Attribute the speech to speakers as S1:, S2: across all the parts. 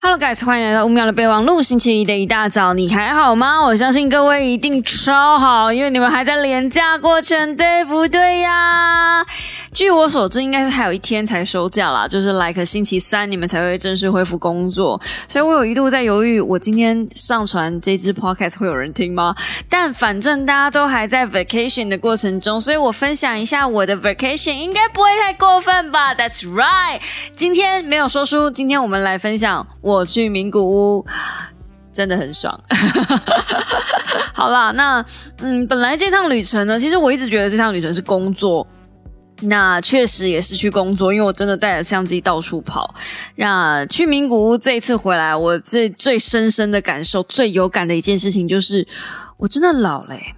S1: Hello guys，欢迎来到五秒的备忘录。星期一的一大早，你还好吗？我相信各位一定超好，因为你们还在廉价过程，对不对呀？据我所知，应该是还有一天才收假啦，就是 like 星期三你们才会正式恢复工作。所以我有一度在犹豫，我今天上传这支 podcast 会有人听吗？但反正大家都还在 vacation 的过程中，所以我分享一下我的 vacation，应该不会太过分吧？That's right，今天没有说书，今天我们来分享我去名古屋，真的很爽。好啦，那嗯，本来这趟旅程呢，其实我一直觉得这趟旅程是工作。那确实也是去工作，因为我真的带着相机到处跑。那去名古屋这一次回来，我最最深深的感受、最有感的一件事情，就是我真的老嘞。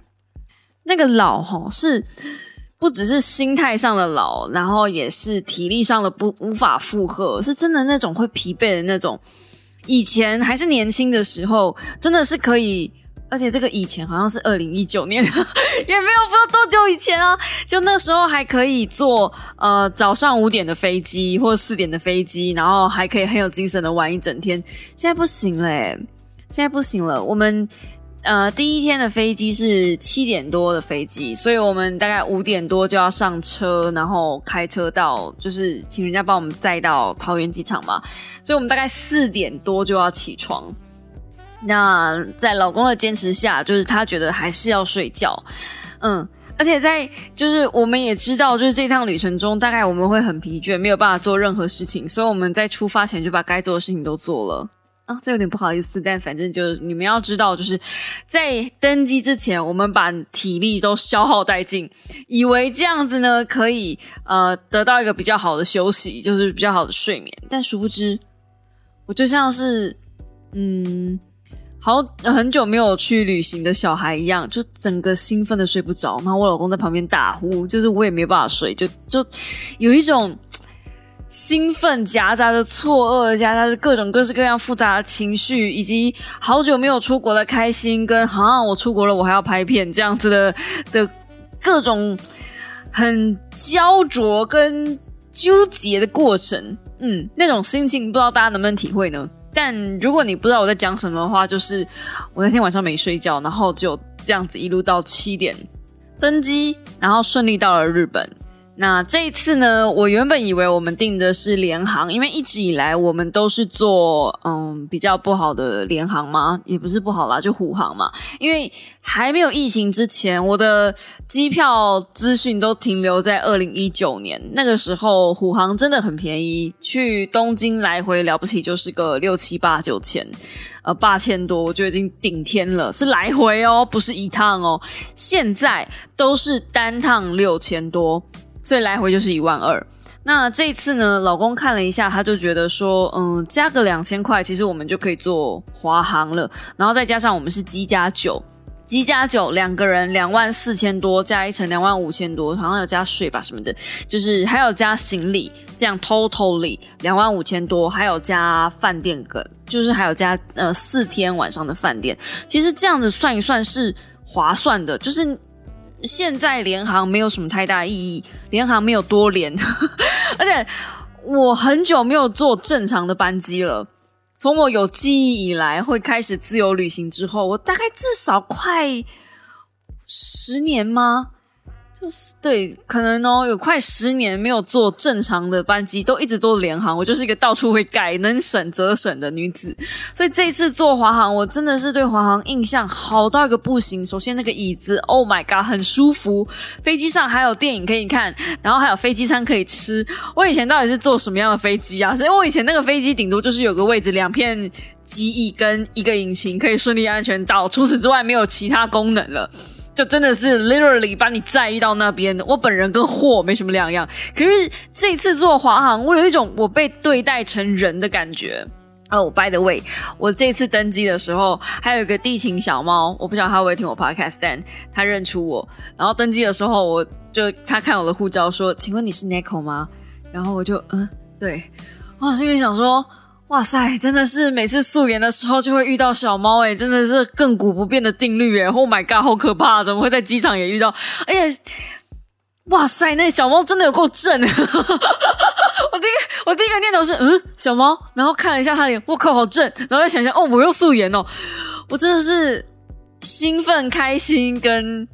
S1: 那个老哈，是不只是心态上的老，然后也是体力上的不无法负荷，是真的那种会疲惫的那种。以前还是年轻的时候，真的是可以。而且这个以前好像是二零一九年，也没有不知道多久以前啊，就那时候还可以坐呃早上五点的飞机或四点的飞机，然后还可以很有精神的玩一整天。现在不行嘞，现在不行了。我们呃第一天的飞机是七点多的飞机，所以我们大概五点多就要上车，然后开车到就是请人家帮我们载到桃园机场嘛，所以我们大概四点多就要起床。那在老公的坚持下，就是他觉得还是要睡觉，嗯，而且在就是我们也知道，就是这趟旅程中，大概我们会很疲倦，没有办法做任何事情，所以我们在出发前就把该做的事情都做了。啊，这有点不好意思，但反正就是你们要知道，就是在登机之前，我们把体力都消耗殆尽，以为这样子呢可以呃得到一个比较好的休息，就是比较好的睡眠，但殊不知，我就像是嗯。好很久没有去旅行的小孩一样，就整个兴奋的睡不着，然后我老公在旁边打呼，就是我也没办法睡，就就有一种兴奋夹杂着错愕，夹杂着各种各式各样复杂的情绪，以及好久没有出国的开心，跟好像我出国了，我还要拍片这样子的的各种很焦灼跟纠结的过程，嗯，那种心情不知道大家能不能体会呢？但如果你不知道我在讲什么的话，就是我那天晚上没睡觉，然后就这样子一路到七点登机，然后顺利到了日本。那这一次呢，我原本以为我们订的是联航，因为一直以来我们都是做嗯比较不好的联航嘛，也不是不好啦，就虎航嘛。因为还没有疫情之前，我的机票资讯都停留在二零一九年那个时候，虎航真的很便宜，去东京来回了不起就是个六七八九千，呃八千多我就已经顶天了，是来回哦，不是一趟哦。现在都是单趟六千多。所以来回就是一万二。那这次呢，老公看了一下，他就觉得说，嗯，加个两千块，其实我们就可以做华航了。然后再加上我们是机加九，机加九两个人两万四千多，加一层两万五千多，好像有加税吧什么的，就是还有加行李，这样 totally 两万五千多，还有加饭店个，就是还有加呃四天晚上的饭店。其实这样子算一算是划算的，就是。现在联航没有什么太大意义，联航没有多联，而且我很久没有坐正常的班机了。从我有记忆以来，会开始自由旅行之后，我大概至少快十年吗？就是对，可能哦，有快十年没有坐正常的班机，都一直都联航。我就是一个到处会改、能省则省的女子，所以这一次坐华航，我真的是对华航印象好到一个不行。首先那个椅子，Oh my god，很舒服。飞机上还有电影可以看，然后还有飞机餐可以吃。我以前到底是坐什么样的飞机啊？所以我以前那个飞机顶多就是有个位置，两片机翼跟一个引擎可以顺利安全到，除此之外没有其他功能了。就真的是 literally 把你载遇到那边，我本人跟货没什么两样。可是这次坐华航，我有一种我被对待成人的感觉。哦，by the way，我这次登机的时候，还有一个地勤小猫，我不知道他会不会听我 podcast，但他认出我。然后登机的时候，我就他看我的护照说：“请问你是 Nico 吗？”然后我就嗯，对。我是因为想说。哇塞，真的是每次素颜的时候就会遇到小猫哎，真的是亘古不变的定律哎！Oh my god，好可怕，怎么会在机场也遇到？而且，哇塞，那小猫真的有够正！我第一个我第一个念头是嗯，小猫，然后看了一下它脸，我靠，好正！然后再想想，哦，我又素颜哦，我真的是兴奋、开心跟。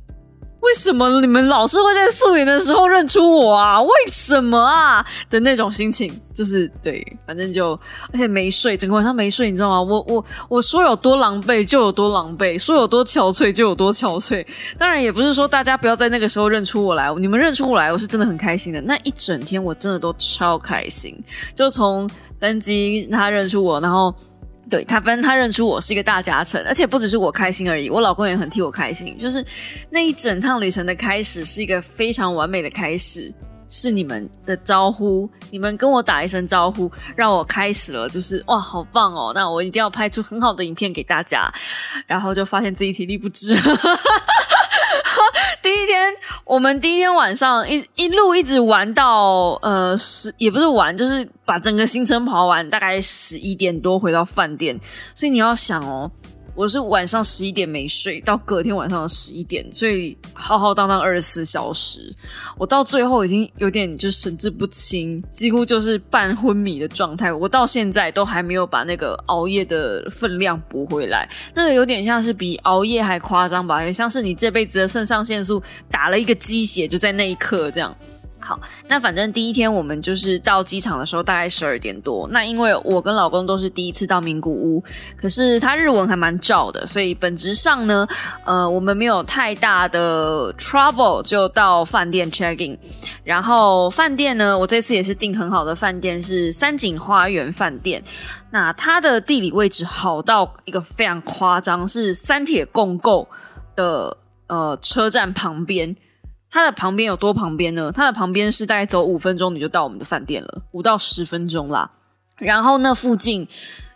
S1: 为什么你们老是会在素颜的时候认出我啊？为什么啊？的那种心情，就是对，反正就而且没睡，整个晚上没睡，你知道吗？我我我说有多狼狈就有多狼狈，说有多憔悴就有多憔悴。当然也不是说大家不要在那个时候认出我来，你们认出我来，我是真的很开心的。那一整天我真的都超开心，就从登机他认出我，然后。对他，反正他认出我是一个大家成，而且不只是我开心而已，我老公也很替我开心。就是那一整趟旅程的开始是一个非常完美的开始，是你们的招呼，你们跟我打一声招呼，让我开始了，就是哇，好棒哦！那我一定要拍出很好的影片给大家，然后就发现自己体力不支。第一天，我们第一天晚上一一路一直玩到呃十，也不是玩，就是把整个行程跑完，大概十一点多回到饭店。所以你要想哦。我是晚上十一点没睡，到隔天晚上十一点，所以浩浩荡荡二十四小时，我到最后已经有点就神志不清，几乎就是半昏迷的状态。我到现在都还没有把那个熬夜的分量补回来，那个有点像是比熬夜还夸张吧，也像是你这辈子的肾上腺素打了一个鸡血，就在那一刻这样。好，那反正第一天我们就是到机场的时候大概十二点多。那因为我跟老公都是第一次到名古屋，可是他日文还蛮照的，所以本质上呢，呃，我们没有太大的 trouble 就到饭店 check in。然后饭店呢，我这次也是订很好的饭店，是三井花园饭店。那它的地理位置好到一个非常夸张，是三铁共构的呃车站旁边。它的旁边有多旁边呢？它的旁边是大概走五分钟你就到我们的饭店了，五到十分钟啦。然后那附近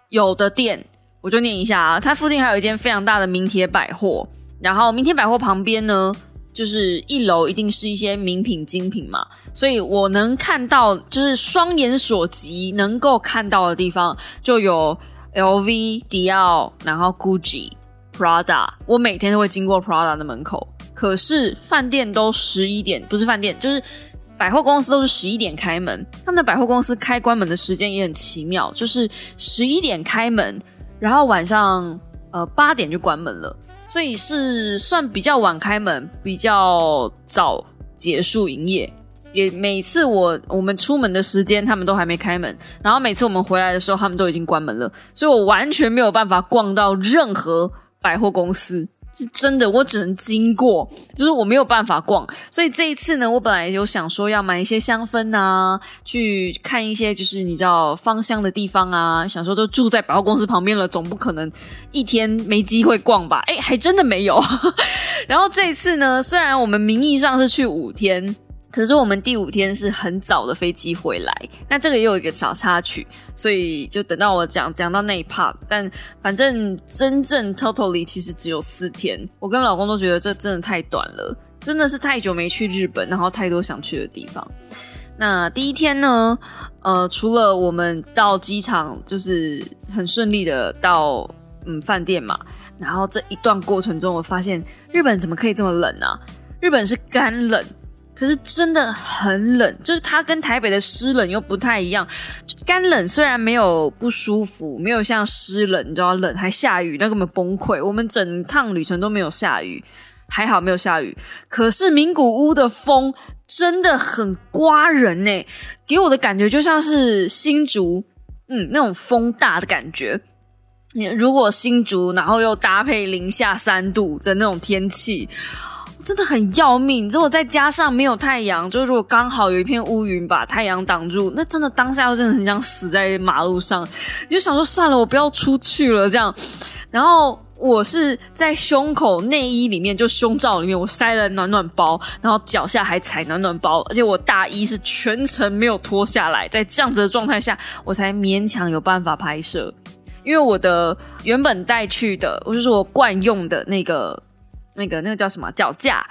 S1: 有的店，我就念一下啊。它附近还有一间非常大的名铁百货，然后名铁百货旁边呢，就是一楼一定是一些名品精品嘛。所以我能看到，就是双眼所及能够看到的地方，就有 LV、迪奥，然后 Gucci、Prada。我每天都会经过 Prada 的门口。可是饭店都十一点，不是饭店，就是百货公司都是十一点开门。他们的百货公司开关门的时间也很奇妙，就是十一点开门，然后晚上呃八点就关门了，所以是算比较晚开门，比较早结束营业。也每次我我们出门的时间，他们都还没开门，然后每次我们回来的时候，他们都已经关门了，所以我完全没有办法逛到任何百货公司。是真的，我只能经过，就是我没有办法逛。所以这一次呢，我本来有想说要买一些香氛啊，去看一些就是你知道芳香的地方啊，想说都住在百货公司旁边了，总不可能一天没机会逛吧？哎，还真的没有。然后这一次呢，虽然我们名义上是去五天。可是我们第五天是很早的飞机回来，那这个也有一个小插曲，所以就等到我讲讲到那一 part。但反正真正 totally 其实只有四天，我跟老公都觉得这真的太短了，真的是太久没去日本，然后太多想去的地方。那第一天呢，呃，除了我们到机场就是很顺利的到嗯饭店嘛，然后这一段过程中，我发现日本怎么可以这么冷呢？日本是干冷。可是真的很冷，就是它跟台北的湿冷又不太一样。干冷虽然没有不舒服，没有像湿冷，你知道冷还下雨，那根本崩溃。我们整趟旅程都没有下雨，还好没有下雨。可是名古屋的风真的很刮人呢，给我的感觉就像是新竹，嗯，那种风大的感觉。你如果新竹，然后又搭配零下三度的那种天气。真的很要命，如果再加上没有太阳，就如果刚好有一片乌云把太阳挡住，那真的当下真的很想死在马路上。你就想说算了，我不要出去了这样。然后我是在胸口内衣里面，就胸罩里面，我塞了暖暖包，然后脚下还踩暖暖包，而且我大衣是全程没有脱下来，在这样子的状态下，我才勉强有办法拍摄。因为我的原本带去的，我就是我惯用的那个。那个那个叫什么脚架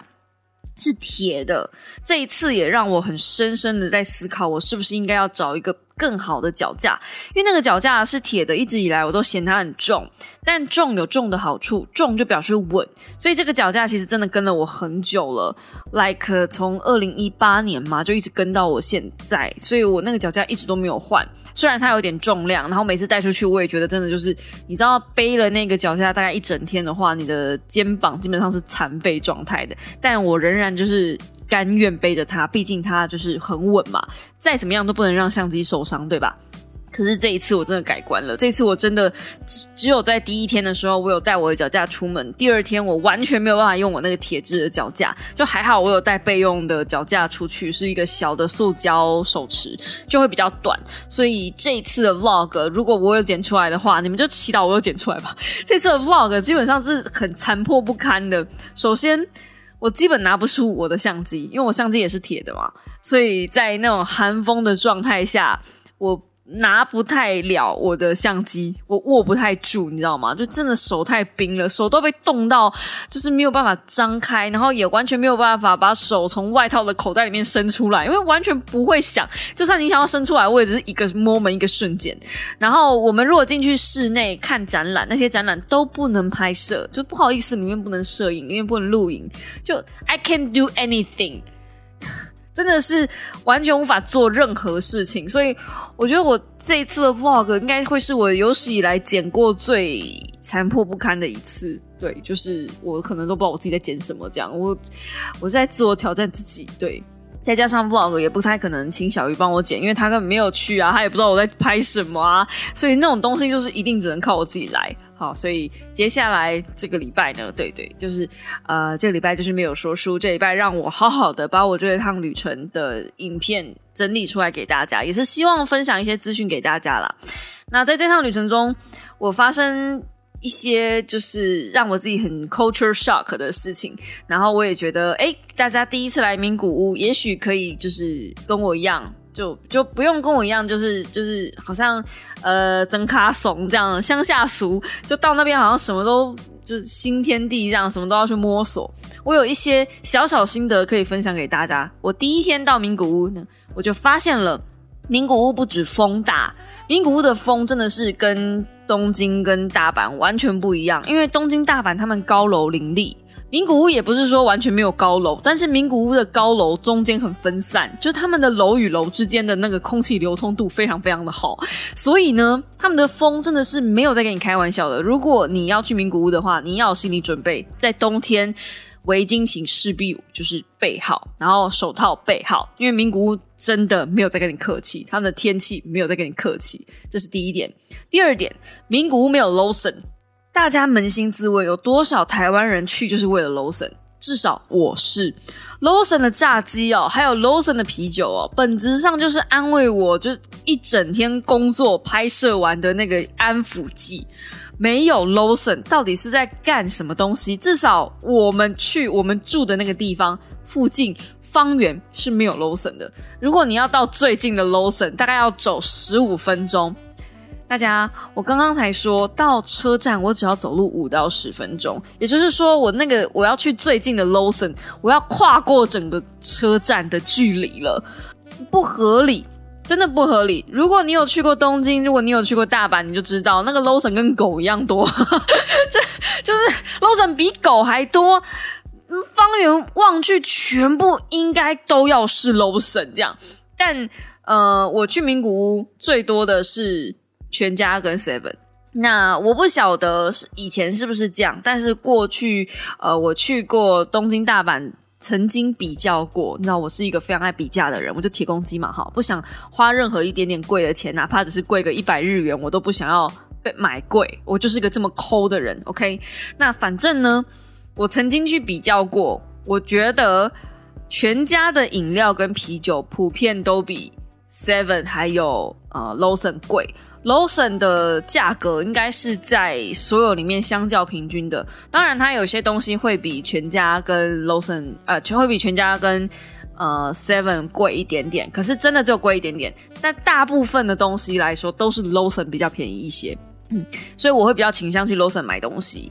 S1: 是铁的，这一次也让我很深深的在思考，我是不是应该要找一个更好的脚架，因为那个脚架是铁的，一直以来我都嫌它很重。但重有重的好处，重就表示稳，所以这个脚架其实真的跟了我很久了，like 从二零一八年嘛，就一直跟到我现在，所以我那个脚架一直都没有换。虽然它有点重量，然后每次带出去，我也觉得真的就是，你知道背了那个脚架大概一整天的话，你的肩膀基本上是残废状态的。但我仍然就是甘愿背着它，毕竟它就是很稳嘛，再怎么样都不能让相机受伤，对吧？可是这一次我真的改观了。这次我真的只只有在第一天的时候，我有带我的脚架出门。第二天我完全没有办法用我那个铁质的脚架，就还好我有带备用的脚架出去，是一个小的塑胶手持，就会比较短。所以这一次的 vlog 如果我有剪出来的话，你们就祈祷我有剪出来吧。这次的 vlog 基本上是很残破不堪的。首先，我基本拿不出我的相机，因为我相机也是铁的嘛，所以在那种寒风的状态下，我。拿不太了我的相机，我握不太住，你知道吗？就真的手太冰了，手都被冻到，就是没有办法张开，然后也完全没有办法把手从外套的口袋里面伸出来，因为完全不会想，就算你想要伸出来，我也只是一个 moment 一个瞬间。然后我们如果进去室内看展览，那些展览都不能拍摄，就不好意思，里面不能摄影，里面不能录影，就 I can't do anything。真的是完全无法做任何事情，所以我觉得我这一次的 vlog 应该会是我有史以来剪过最残破不堪的一次。对，就是我可能都不知道我自己在剪什么，这样我我在自我挑战自己。对，再加上 vlog 也不太可能请小鱼帮我剪，因为他根本没有去啊，他也不知道我在拍什么啊，所以那种东西就是一定只能靠我自己来。好，所以接下来这个礼拜呢，对对，就是呃，这个礼拜就是没有说书，这礼拜让我好好的把我这一趟旅程的影片整理出来给大家，也是希望分享一些资讯给大家啦。那在这趟旅程中，我发生一些就是让我自己很 culture shock 的事情，然后我也觉得，哎，大家第一次来名古屋，也许可以就是跟我一样。就就不用跟我一样，就是就是好像呃，真卡怂这样乡下俗，就到那边好像什么都就是新天地这样，什么都要去摸索。我有一些小小心得可以分享给大家。我第一天到名古屋呢，我就发现了名古屋不止风大，名古屋的风真的是跟东京跟大阪完全不一样，因为东京大阪他们高楼林立。名古屋也不是说完全没有高楼，但是名古屋的高楼中间很分散，就是他们的楼与楼之间的那个空气流通度非常非常的好，所以呢，他们的风真的是没有在跟你开玩笑的。如果你要去名古屋的话，你要有心理准备，在冬天围巾请势必就是备好，然后手套备好，因为名古屋真的没有在跟你客气，他们的天气没有在跟你客气，这是第一点。第二点，名古屋没有 Lawson。大家扪心自问，有多少台湾人去就是为了 Lawson？至少我是 Lawson 的炸鸡哦，还有 Lawson 的啤酒哦，本质上就是安慰我，就是一整天工作拍摄完的那个安抚剂。没有 Lawson，到底是在干什么东西？至少我们去我们住的那个地方附近方圆是没有 Lawson 的。如果你要到最近的 Lawson，大概要走十五分钟。大家，我刚刚才说到车站，我只要走路五到十分钟，也就是说，我那个我要去最近的 Lawson，我要跨过整个车站的距离了，不合理，真的不合理。如果你有去过东京，如果你有去过大阪，你就知道那个 Lawson 跟狗一样多，这就是 Lawson 比狗还多，方圆望去全部应该都要是 Lawson 这样。但呃，我去名古屋最多的是。全家跟 Seven，那我不晓得是以前是不是这样，但是过去呃我去过东京、大阪，曾经比较过。那我是一个非常爱比价的人，我就铁公鸡嘛，哈，不想花任何一点点贵的钱，哪怕只是贵个一百日元，我都不想要被买贵。我就是个这么抠的人，OK？那反正呢，我曾经去比较过，我觉得全家的饮料跟啤酒普遍都比 Seven 还有呃 Lawson 贵。Lawson 的价格应该是在所有里面相较平均的，当然它有些东西会比全家跟 Lawson 呃全，会比全家跟呃 Seven 贵一点点，可是真的就贵一点点。但大部分的东西来说，都是 Lawson 比较便宜一些，嗯，所以我会比较倾向去 Lawson 买东西。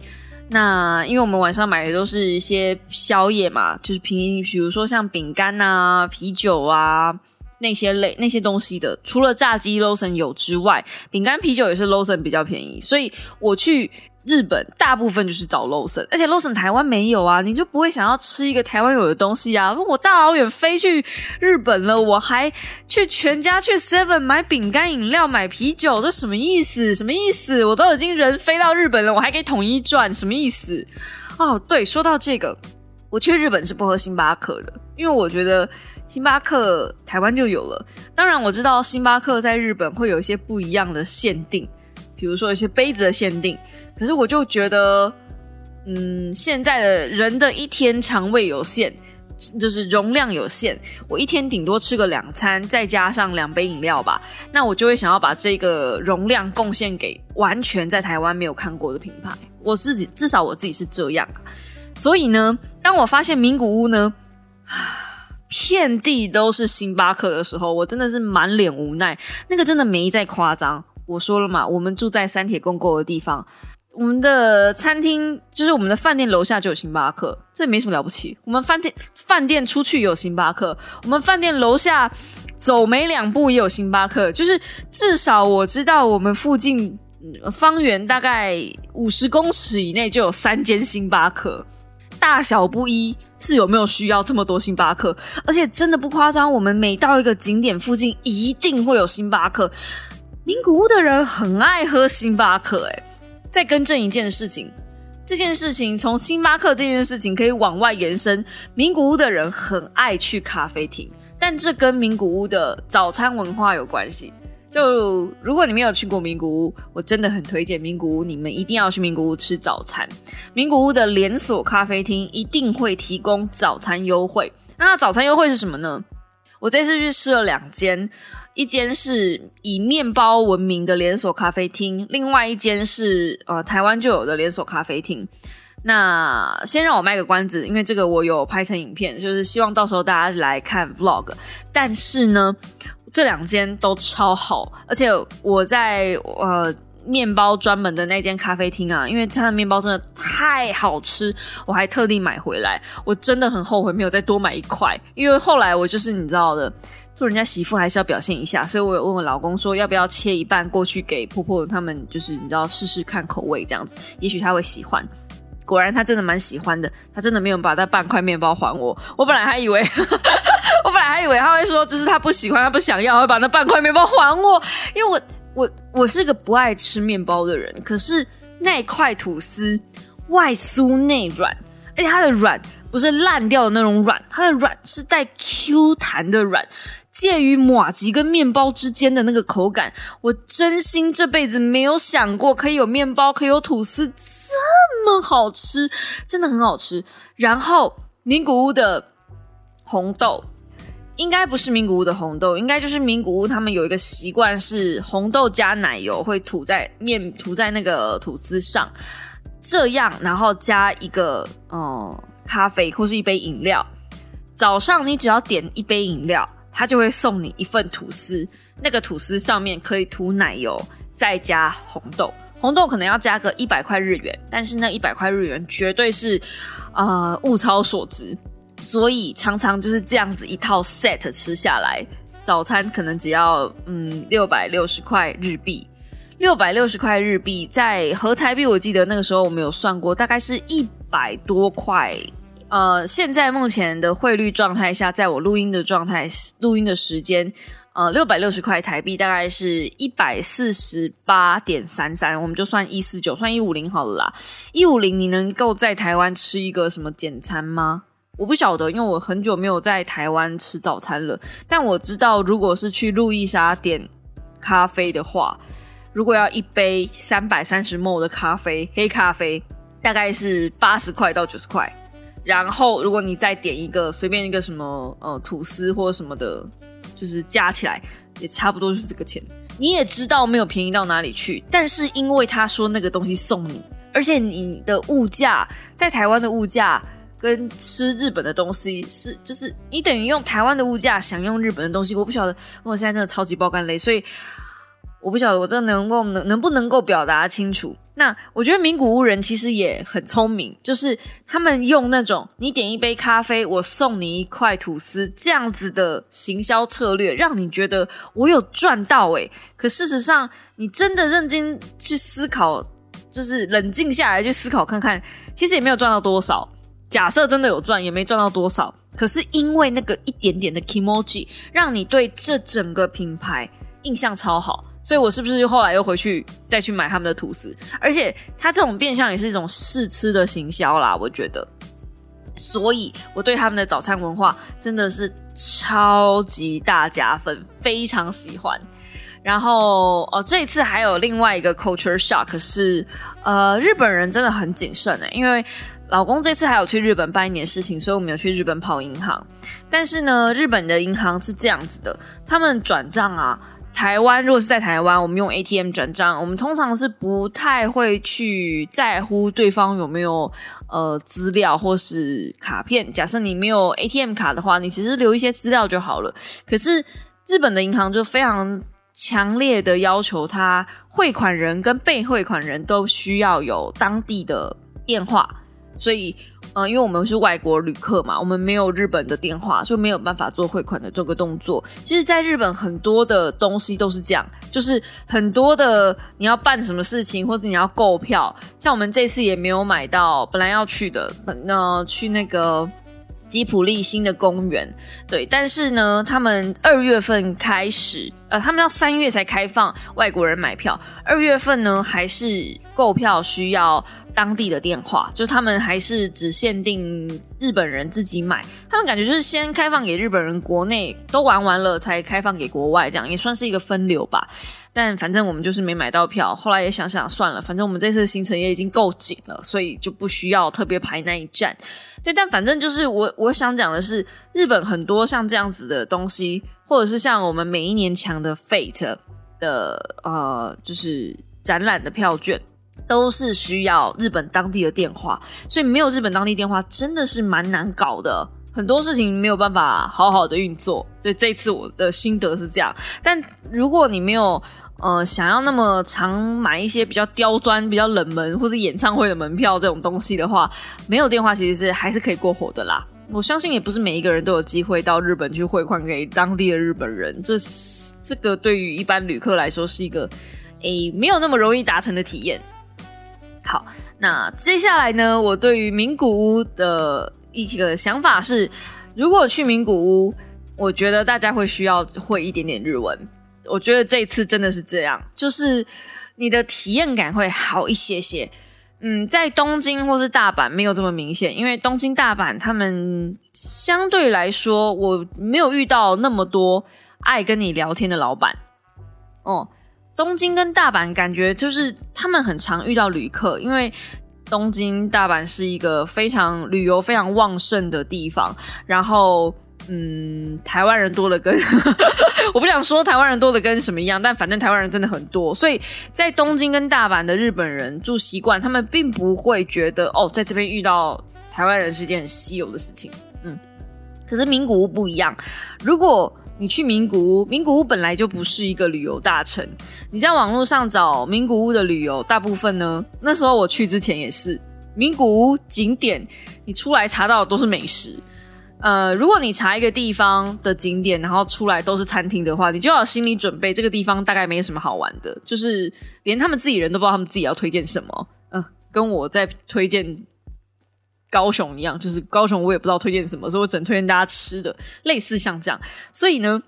S1: 那因为我们晚上买的都是一些宵夜嘛，就是平，比如说像饼干啊、啤酒啊。那些类那些东西的，除了炸鸡 Lawson 有之外，饼干啤酒也是 Lawson 比较便宜，所以我去。日本大部分就是找 Lawson，而且 Lawson 台湾没有啊，你就不会想要吃一个台湾有的东西啊？我大老远飞去日本了，我还去全家去 Seven 买饼干、饮料、买啤酒，这什么意思？什么意思？我都已经人飞到日本了，我还可以统一转，什么意思？哦，对，说到这个，我去日本是不喝星巴克的，因为我觉得星巴克台湾就有了。当然我知道星巴克在日本会有一些不一样的限定，比如说一些杯子的限定。可是我就觉得，嗯，现在的人的一天肠胃有限，就是容量有限，我一天顶多吃个两餐，再加上两杯饮料吧，那我就会想要把这个容量贡献给完全在台湾没有看过的品牌。我自己至少我自己是这样啊。所以呢，当我发现名古屋呢，遍地都是星巴克的时候，我真的是满脸无奈。那个真的没在夸张。我说了嘛，我们住在三铁共构的地方。我们的餐厅就是我们的饭店楼下就有星巴克，这没什么了不起。我们饭店饭店出去有星巴克，我们饭店楼下走没两步也有星巴克，就是至少我知道我们附近方圆大概五十公尺以内就有三间星巴克，大小不一，是有没有需要这么多星巴克？而且真的不夸张，我们每到一个景点附近一定会有星巴克。名古屋的人很爱喝星巴克，诶再更正一件事情，这件事情从星巴克这件事情可以往外延伸。名古屋的人很爱去咖啡厅，但这跟名古屋的早餐文化有关系。就如果你没有去过名古屋，我真的很推荐名古屋，你们一定要去名古屋吃早餐。名古屋的连锁咖啡厅一定会提供早餐优惠。那早餐优惠是什么呢？我这次去吃了两间。一间是以面包闻名的连锁咖啡厅，另外一间是呃台湾就有的连锁咖啡厅。那先让我卖个关子，因为这个我有拍成影片，就是希望到时候大家来看 vlog。但是呢，这两间都超好，而且我在呃面包专门的那间咖啡厅啊，因为它的面包真的太好吃，我还特地买回来。我真的很后悔没有再多买一块，因为后来我就是你知道的。做人家媳妇还是要表现一下，所以我有问我老公说要不要切一半过去给婆婆他们，就是你知道试试看口味这样子，也许他会喜欢。果然他真的蛮喜欢的，他真的没有把那半块面包还我。我本来还以为，我本来还以为他会说就是他不喜欢，他不想要，会把那半块面包还我。因为我我我是个不爱吃面包的人，可是那块吐司外酥内软，而且它的软不是烂掉的那种软，它的软是带 Q 弹的软。介于马吉跟面包之间的那个口感，我真心这辈子没有想过可以有面包，可以有吐司这么好吃，真的很好吃。然后名古屋的红豆，应该不是名古屋的红豆，应该就是名古屋他们有一个习惯是红豆加奶油会涂在面涂在那个吐司上，这样然后加一个嗯咖啡或是一杯饮料，早上你只要点一杯饮料。他就会送你一份吐司，那个吐司上面可以涂奶油，再加红豆，红豆可能要加个一百块日元，但是那一百块日元绝对是呃物超所值，所以常常就是这样子一套 set 吃下来，早餐可能只要嗯六百六十块日币，六百六十块日币在合台币，我记得那个时候我们有算过，大概是一百多块。呃，现在目前的汇率状态下，在我录音的状态，录音的时间，呃，六百六十块台币大概是一百四十八点三三，我们就算一四九，算一五零好了啦。一五零，你能够在台湾吃一个什么简餐吗？我不晓得，因为我很久没有在台湾吃早餐了。但我知道，如果是去路易莎点咖啡的话，如果要一杯三百三十 ml 的咖啡，黑咖啡，大概是八十块到九十块。然后，如果你再点一个随便一个什么呃吐司或什么的，就是加起来也差不多就是这个钱。你也知道没有便宜到哪里去，但是因为他说那个东西送你，而且你的物价在台湾的物价跟吃日本的东西是，就是你等于用台湾的物价享用日本的东西。我不晓得，我现在真的超级爆肝累，所以我不晓得我这能够能能不能够表达清楚。那我觉得名古屋人其实也很聪明，就是他们用那种你点一杯咖啡，我送你一块吐司这样子的行销策略，让你觉得我有赚到诶。可事实上，你真的认真去思考，就是冷静下来去思考看看，其实也没有赚到多少。假设真的有赚，也没赚到多少。可是因为那个一点点的 emoji，让你对这整个品牌印象超好。所以我是不是后来又回去再去买他们的吐司？而且它这种变相也是一种试吃的行销啦，我觉得。所以我对他们的早餐文化真的是超级大加分，非常喜欢。然后哦，这一次还有另外一个 culture shock 是，呃，日本人真的很谨慎诶，因为老公这次还有去日本办一点事情，所以我们有去日本跑银行。但是呢，日本的银行是这样子的，他们转账啊。台湾如果是在台湾，我们用 ATM 转账，我们通常是不太会去在乎对方有没有呃资料或是卡片。假设你没有 ATM 卡的话，你其实留一些资料就好了。可是日本的银行就非常强烈的要求，他汇款人跟被汇款人都需要有当地的电话，所以。嗯，因为我们是外国旅客嘛，我们没有日本的电话，所以没有办法做汇款的这个动作。其实，在日本很多的东西都是这样，就是很多的你要办什么事情，或者你要购票，像我们这次也没有买到，本来要去的，那去那个吉普利新的公园，对，但是呢，他们二月份开始，呃，他们要三月才开放外国人买票，二月份呢还是购票需要。当地的电话，就他们还是只限定日本人自己买，他们感觉就是先开放给日本人，国内都玩完了才开放给国外，这样也算是一个分流吧。但反正我们就是没买到票，后来也想想算了，反正我们这次行程也已经够紧了，所以就不需要特别排那一站。对，但反正就是我我想讲的是，日本很多像这样子的东西，或者是像我们每一年抢的 Fate 的呃，就是展览的票券。都是需要日本当地的电话，所以没有日本当地电话真的是蛮难搞的，很多事情没有办法好好的运作。所以这次我的心得是这样。但如果你没有呃想要那么常买一些比较刁钻、比较冷门或是演唱会的门票这种东西的话，没有电话其实是还是可以过火的啦。我相信也不是每一个人都有机会到日本去汇款给当地的日本人，这这个对于一般旅客来说是一个诶没有那么容易达成的体验。好，那接下来呢？我对于名古屋的一个想法是，如果去名古屋，我觉得大家会需要会一点点日文。我觉得这次真的是这样，就是你的体验感会好一些些。嗯，在东京或是大阪没有这么明显，因为东京、大阪他们相对来说，我没有遇到那么多爱跟你聊天的老板。哦。东京跟大阪感觉就是他们很常遇到旅客，因为东京、大阪是一个非常旅游非常旺盛的地方。然后，嗯，台湾人多的跟 我不想说台湾人多的跟什么一样，但反正台湾人真的很多。所以在东京跟大阪的日本人住习惯，他们并不会觉得哦，在这边遇到台湾人是一件很稀有的事情。嗯，可是名古屋不一样，如果。你去名古屋，名古屋本来就不是一个旅游大城。你在网络上找名古屋的旅游，大部分呢，那时候我去之前也是，名古屋景点，你出来查到的都是美食。呃，如果你查一个地方的景点，然后出来都是餐厅的话，你就要心理准备，这个地方大概没什么好玩的，就是连他们自己人都不知道他们自己要推荐什么。嗯，跟我在推荐。高雄一样，就是高雄，我也不知道推荐什么，所以我只能推荐大家吃的，类似像这样。所以呢，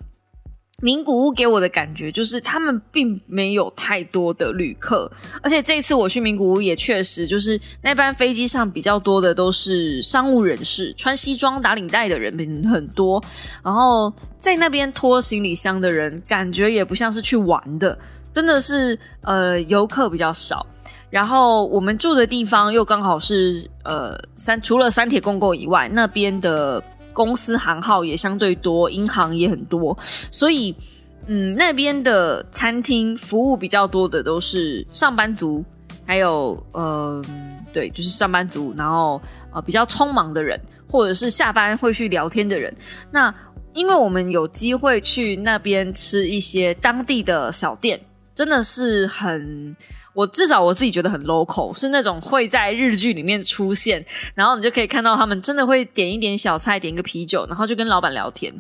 S1: 名古屋给我的感觉就是他们并没有太多的旅客，而且这次我去名古屋也确实就是那班飞机上比较多的都是商务人士，穿西装打领带的人很多，然后在那边拖行李箱的人感觉也不像是去玩的，真的是呃游客比较少。然后我们住的地方又刚好是呃三除了三铁共构以外，那边的公司行号也相对多，银行也很多，所以嗯那边的餐厅服务比较多的都是上班族，还有呃对就是上班族，然后呃比较匆忙的人，或者是下班会去聊天的人。那因为我们有机会去那边吃一些当地的小店，真的是很。我至少我自己觉得很 local，是那种会在日剧里面出现，然后你就可以看到他们真的会点一点小菜，点一个啤酒，然后就跟老板聊天。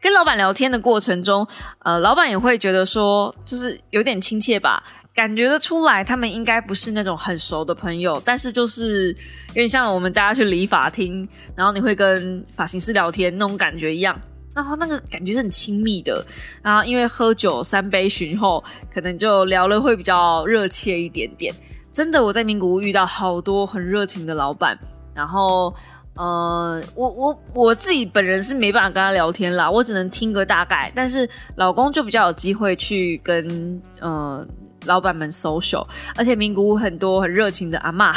S1: 跟老板聊天的过程中，呃，老板也会觉得说，就是有点亲切吧，感觉得出来他们应该不是那种很熟的朋友，但是就是有点像我们大家去理发厅，然后你会跟发型师聊天那种感觉一样。然后那个感觉是很亲密的，然后因为喝酒三杯巡后，可能就聊了会比较热切一点点。真的，我在名古屋遇到好多很热情的老板，然后，呃，我我我自己本人是没办法跟他聊天啦，我只能听个大概。但是老公就比较有机会去跟呃老板们 social，而且名古屋很多很热情的阿妈，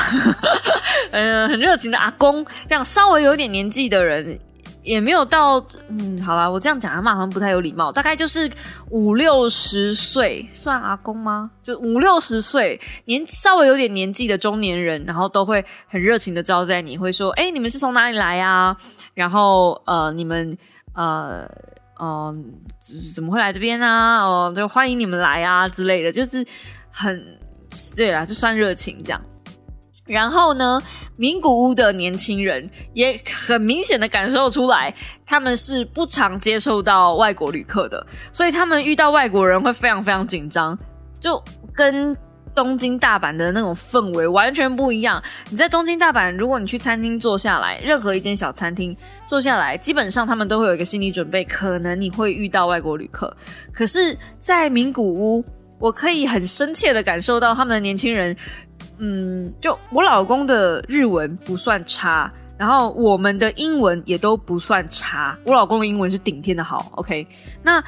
S1: 嗯，很热情的阿公，这样稍微有点年纪的人。也没有到，嗯，好啦，我这样讲阿妈好像不太有礼貌，大概就是五六十岁，算阿公吗？就五六十岁，年稍微有点年纪的中年人，然后都会很热情的招待你，会说，哎，你们是从哪里来啊？然后，呃，你们，呃，嗯，怎么会来这边啊？哦，就欢迎你们来啊之类的，就是很，对啦，就算热情这样。然后呢，名古屋的年轻人也很明显的感受出来，他们是不常接受到外国旅客的，所以他们遇到外国人会非常非常紧张，就跟东京大阪的那种氛围完全不一样。你在东京大阪，如果你去餐厅坐下来，任何一间小餐厅坐下来，基本上他们都会有一个心理准备，可能你会遇到外国旅客。可是，在名古屋，我可以很深切的感受到他们的年轻人。嗯，就我老公的日文不算差，然后我们的英文也都不算差。我老公的英文是顶天的好，OK。那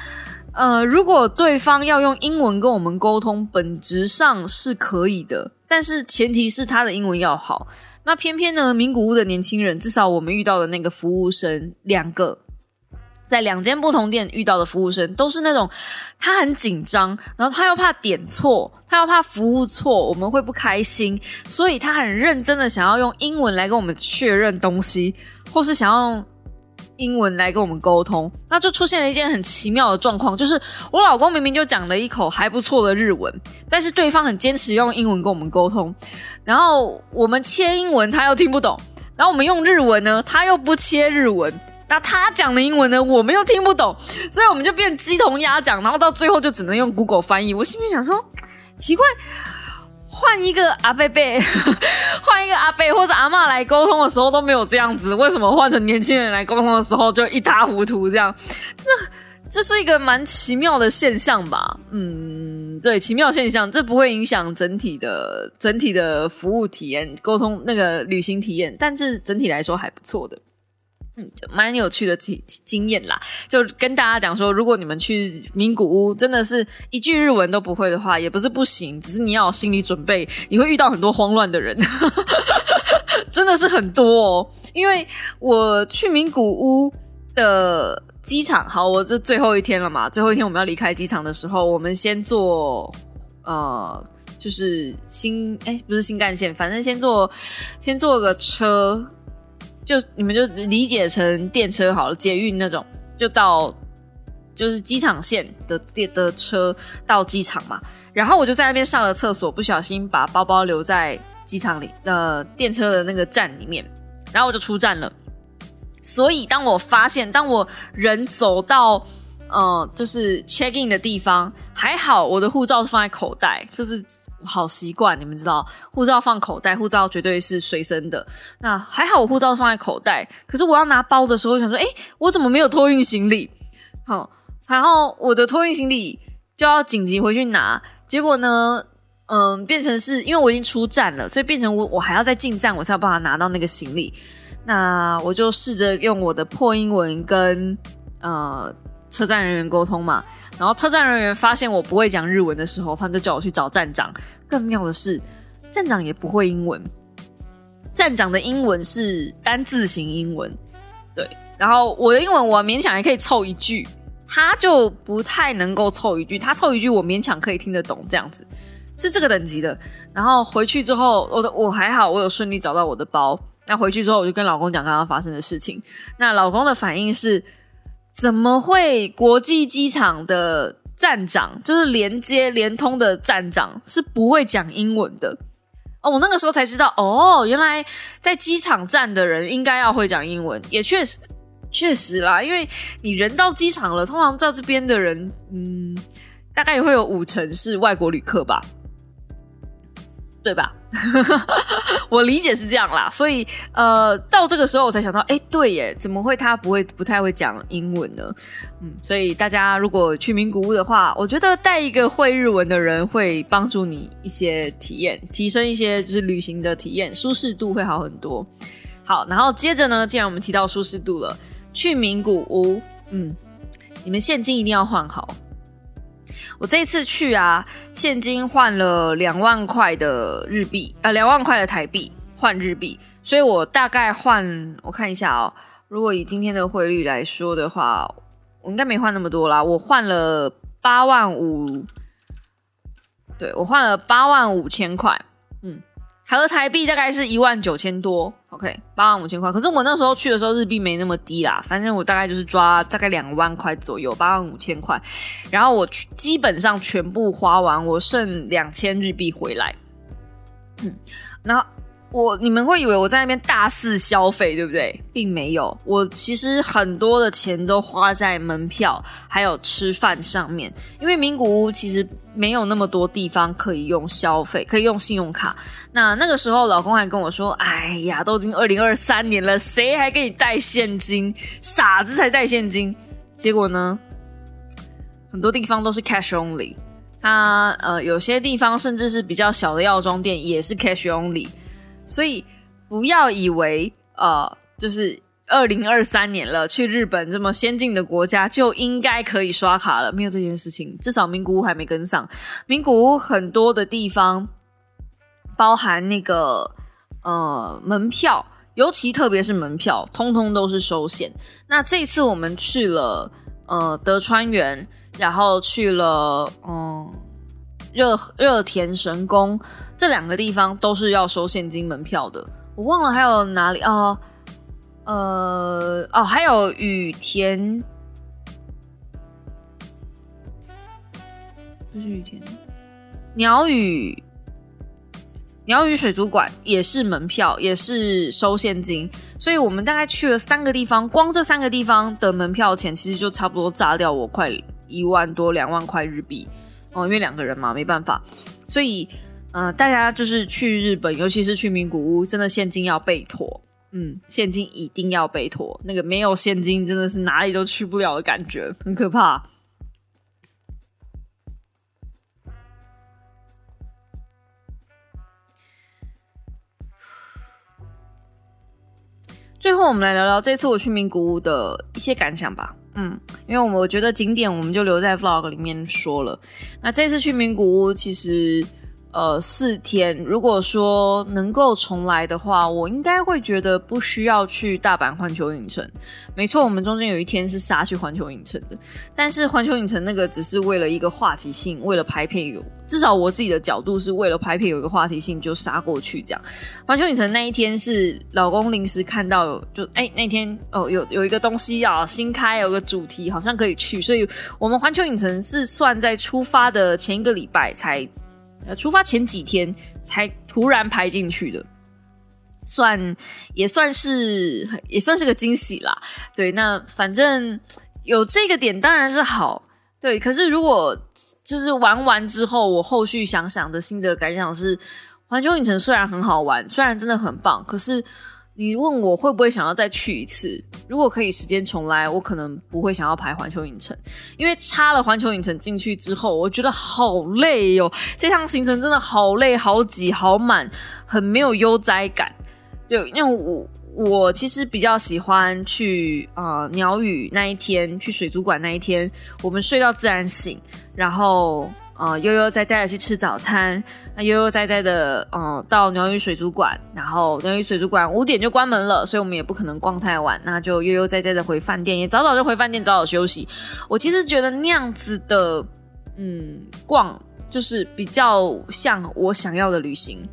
S1: 呃，如果对方要用英文跟我们沟通，本质上是可以的，但是前提是他的英文要好。那偏偏呢，名古屋的年轻人，至少我们遇到的那个服务生两个。在两间不同店遇到的服务生都是那种，他很紧张，然后他又怕点错，他又怕服务错，我们会不开心，所以他很认真的想要用英文来跟我们确认东西，或是想要用英文来跟我们沟通，那就出现了一件很奇妙的状况，就是我老公明明就讲了一口还不错的日文，但是对方很坚持用英文跟我们沟通，然后我们切英文他又听不懂，然后我们用日文呢，他又不切日文。那他讲的英文呢，我们又听不懂，所以我们就变鸡同鸭讲，然后到最后就只能用 Google 翻译。我心里想说，奇怪，换一个阿贝贝，换一个阿贝或者阿妈来沟通的时候都没有这样子，为什么换成年轻人来沟通的时候就一塌糊涂？这样，真的这是一个蛮奇妙的现象吧？嗯，对，奇妙现象，这不会影响整体的整体的服务体验、沟通那个旅行体验，但是整体来说还不错的。嗯，蛮有趣的经经验啦，就跟大家讲说，如果你们去名古屋，真的是一句日文都不会的话，也不是不行，只是你要有心理准备，你会遇到很多慌乱的人，真的是很多哦。因为我去名古屋的机场，好，我这最后一天了嘛，最后一天我们要离开机场的时候，我们先坐呃，就是新哎，不是新干线，反正先坐先坐个车。就你们就理解成电车好了，捷运那种，就到就是机场线的电的车到机场嘛。然后我就在那边上了厕所，不小心把包包留在机场里的电车的那个站里面，然后我就出站了。所以当我发现，当我人走到呃就是 check in 的地方，还好我的护照是放在口袋，就是。好习惯，你们知道，护照放口袋，护照绝对是随身的。那还好，我护照放在口袋。可是我要拿包的时候，想说，哎，我怎么没有托运行李？好，然后我的托运行李就要紧急回去拿。结果呢，嗯，变成是因为我已经出站了，所以变成我我还要再进站，我才有办法拿到那个行李。那我就试着用我的破英文跟呃车站人员沟通嘛。然后车站人员发现我不会讲日文的时候，他们就叫我去找站长。更妙的是，站长也不会英文，站长的英文是单字型英文。对，然后我的英文我勉强还可以凑一句，他就不太能够凑一句。他凑一句我勉强可以听得懂，这样子是这个等级的。然后回去之后，我的我还好，我有顺利找到我的包。那回去之后，我就跟老公讲刚刚发生的事情。那老公的反应是。怎么会国际机场的站长，就是连接连通的站长是不会讲英文的。哦，我那个时候才知道，哦，原来在机场站的人应该要会讲英文，也确实确实啦，因为你人到机场了，通常到这边的人，嗯，大概也会有五成是外国旅客吧。对吧？我理解是这样啦，所以呃，到这个时候我才想到，哎，对耶，怎么会他不会不太会讲英文呢？嗯，所以大家如果去名古屋的话，我觉得带一个会日文的人会帮助你一些体验，提升一些就是旅行的体验，舒适度会好很多。好，然后接着呢，既然我们提到舒适度了，去名古屋，嗯，你们现金一定要换好。我这次去啊，现金换了两万块的日币，呃，两万块的台币换日币，所以我大概换，我看一下哦，如果以今天的汇率来说的话，我应该没换那么多啦，我换了八万五，对我换了八万五千块，合台币大概是一万九千多，OK，八万五千块。可是我那时候去的时候，日币没那么低啦，反正我大概就是抓大概两万块左右，八万五千块。然后我基本上全部花完，我剩两千日币回来。嗯，然后。我你们会以为我在那边大肆消费，对不对？并没有，我其实很多的钱都花在门票还有吃饭上面。因为名古屋其实没有那么多地方可以用消费，可以用信用卡。那那个时候，老公还跟我说：“哎呀，都已经二零二三年了，谁还给你带现金？傻子才带现金。”结果呢，很多地方都是 cash only。它呃，有些地方甚至是比较小的药妆店也是 cash only。所以不要以为呃，就是二零二三年了，去日本这么先进的国家就应该可以刷卡了，没有这件事情。至少名古屋还没跟上。名古屋很多的地方，包含那个呃门票，尤其特别是门票，通通都是收现。那这次我们去了呃德川园，然后去了嗯热热田神宫。这两个地方都是要收现金门票的，我忘了还有哪里哦，呃，哦，还有羽田，这是羽田，鸟语，鸟语水族馆也是门票，也是收现金，所以我们大概去了三个地方，光这三个地方的门票钱其实就差不多炸掉我快一万多两万块日币。哦，因为两个人嘛，没办法，所以。嗯，大家就是去日本，尤其是去名古屋，真的现金要备妥。嗯，现金一定要备妥。那个没有现金，真的是哪里都去不了的感觉，很可怕。最后，我们来聊聊这次我去名古屋的一些感想吧。嗯，因为我们我觉得景点我们就留在 vlog 里面说了。那这次去名古屋，其实。呃，四天，如果说能够重来的话，我应该会觉得不需要去大阪环球影城。没错，我们中间有一天是杀去环球影城的，但是环球影城那个只是为了一个话题性，为了拍片有，至少我自己的角度是为了拍片有一个话题性就杀过去这样。环球影城那一天是老公临时看到，就哎那天哦有有一个东西要新开，有个主题好像可以去，所以我们环球影城是算在出发的前一个礼拜才。呃，出发前几天才突然排进去的，算也算是也算是个惊喜啦。对，那反正有这个点当然是好。对，可是如果就是玩完之后，我后续想想的心得感想是，环球影城虽然很好玩，虽然真的很棒，可是。你问我会不会想要再去一次？如果可以时间重来，我可能不会想要排环球影城，因为插了环球影城进去之后，我觉得好累哟。这趟行程真的好累、好挤、好满，很没有悠哉感。对，因为我我其实比较喜欢去呃鸟语那一天，去水族馆那一天，我们睡到自然醒，然后呃悠悠哉哉的去吃早餐。那悠悠哉哉的，嗯，到鸟语水族馆，然后鸟语水族馆五点就关门了，所以我们也不可能逛太晚，那就悠悠哉哉的回饭店，也早早就回饭店，早早休息。我其实觉得那样子的，嗯，逛就是比较像我想要的旅行。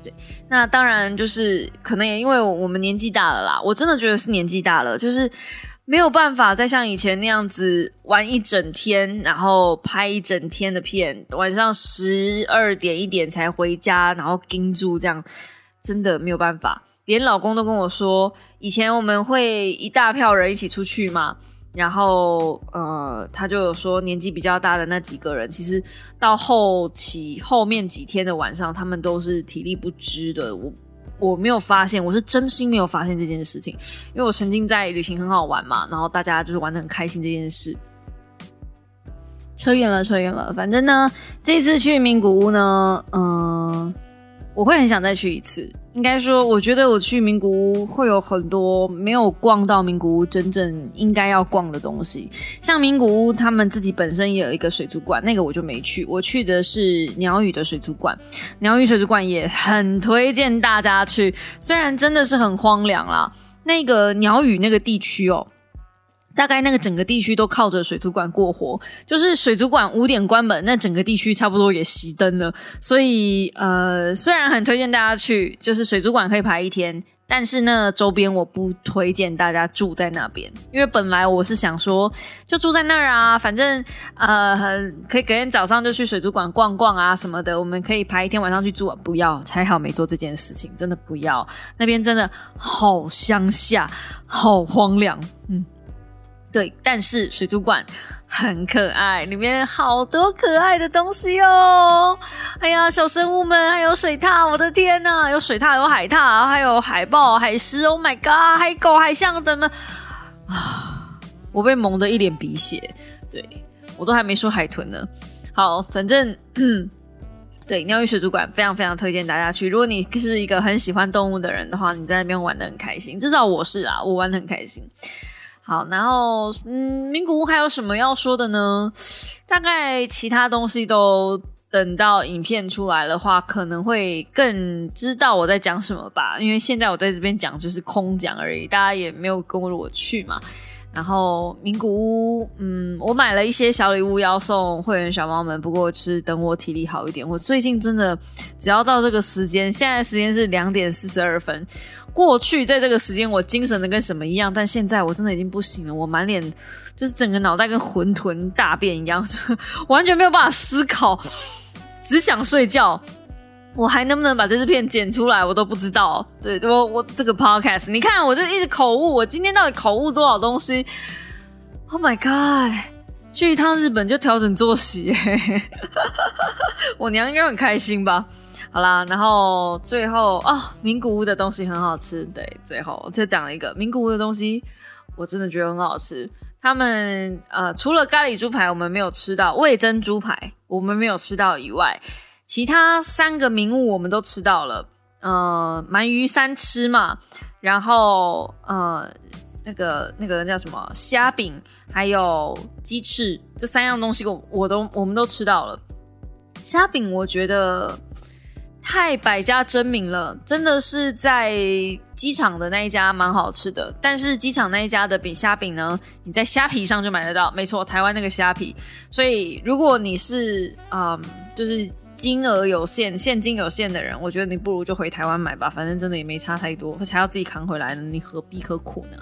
S1: 对，那当然就是可能也因为我们年纪大了啦，我真的觉得是年纪大了，就是没有办法再像以前那样子玩一整天，然后拍一整天的片，晚上十二点一点才回家，然后盯住这样，真的没有办法。连老公都跟我说，以前我们会一大票人一起出去嘛，然后呃，他就有说年纪比较大的那几个人，其实到后期后面几天的晚上，他们都是体力不支的。我我没有发现，我是真心没有发现这件事情，因为我曾经在旅行很好玩嘛，然后大家就是玩的很开心这件事。扯远了，扯远了，反正呢，这次去名古屋呢，嗯，我会很想再去一次。应该说，我觉得我去名古屋会有很多没有逛到名古屋真正应该要逛的东西，像名古屋他们自己本身也有一个水族馆，那个我就没去。我去的是鸟语的水族馆，鸟语水族馆也很推荐大家去，虽然真的是很荒凉啦，那个鸟语那个地区哦。大概那个整个地区都靠着水族馆过活，就是水族馆五点关门，那整个地区差不多也熄灯了。所以呃，虽然很推荐大家去，就是水族馆可以排一天，但是呢，周边我不推荐大家住在那边，因为本来我是想说就住在那儿啊，反正呃可以隔天早上就去水族馆逛逛啊什么的，我们可以排一天晚上去住。啊不要，还好没做这件事情，真的不要，那边真的好乡下，好荒凉，嗯。对，但是水族馆很可爱，里面好多可爱的东西哦！哎呀，小生物们，还有水獭，我的天呐，有水獭，有海獭，还有海豹、海狮，Oh my god，海狗、海象等等啊！我被蒙得一脸鼻血，对我都还没说海豚呢。好，反正 对鸟语水族馆非常非常推荐大家去。如果你是一个很喜欢动物的人的话，你在那边玩的很开心，至少我是啊，我玩的很开心。好，然后嗯，名古屋还有什么要说的呢？大概其他东西都等到影片出来的话，可能会更知道我在讲什么吧。因为现在我在这边讲就是空讲而已，大家也没有跟我去嘛。然后名古屋，嗯，我买了一些小礼物要送会员小猫们，不过就是等我体力好一点。我最近真的只要到这个时间，现在时间是两点四十二分。过去在这个时间我精神的跟什么一样，但现在我真的已经不行了，我满脸就是整个脑袋跟混沌大便一样，完全没有办法思考，只想睡觉。我还能不能把这支片剪出来，我都不知道。对，我我这个 podcast，你看我就一直口误，我今天到底口误多少东西？Oh my god！去一趟日本就调整作息，我娘应该很开心吧？好啦，然后最后啊，名古屋的东西很好吃。对，最后就讲了一个名古屋的东西，我真的觉得很好吃。他们呃，除了咖喱猪排我们没有吃到，味增猪排我们没有吃到以外。其他三个名物我们都吃到了，呃，鳗鱼三吃嘛，然后呃，那个那个叫什么虾饼，还有鸡翅，这三样东西我我都我们都吃到了。虾饼我觉得太百家争鸣了，真的是在机场的那一家蛮好吃的，但是机场那一家的饼虾饼呢，你在虾皮上就买得到，没错，台湾那个虾皮。所以如果你是嗯，就是。金额有限，现金有限的人，我觉得你不如就回台湾买吧，反正真的也没差太多，而且要自己扛回来呢，你何必何苦呢？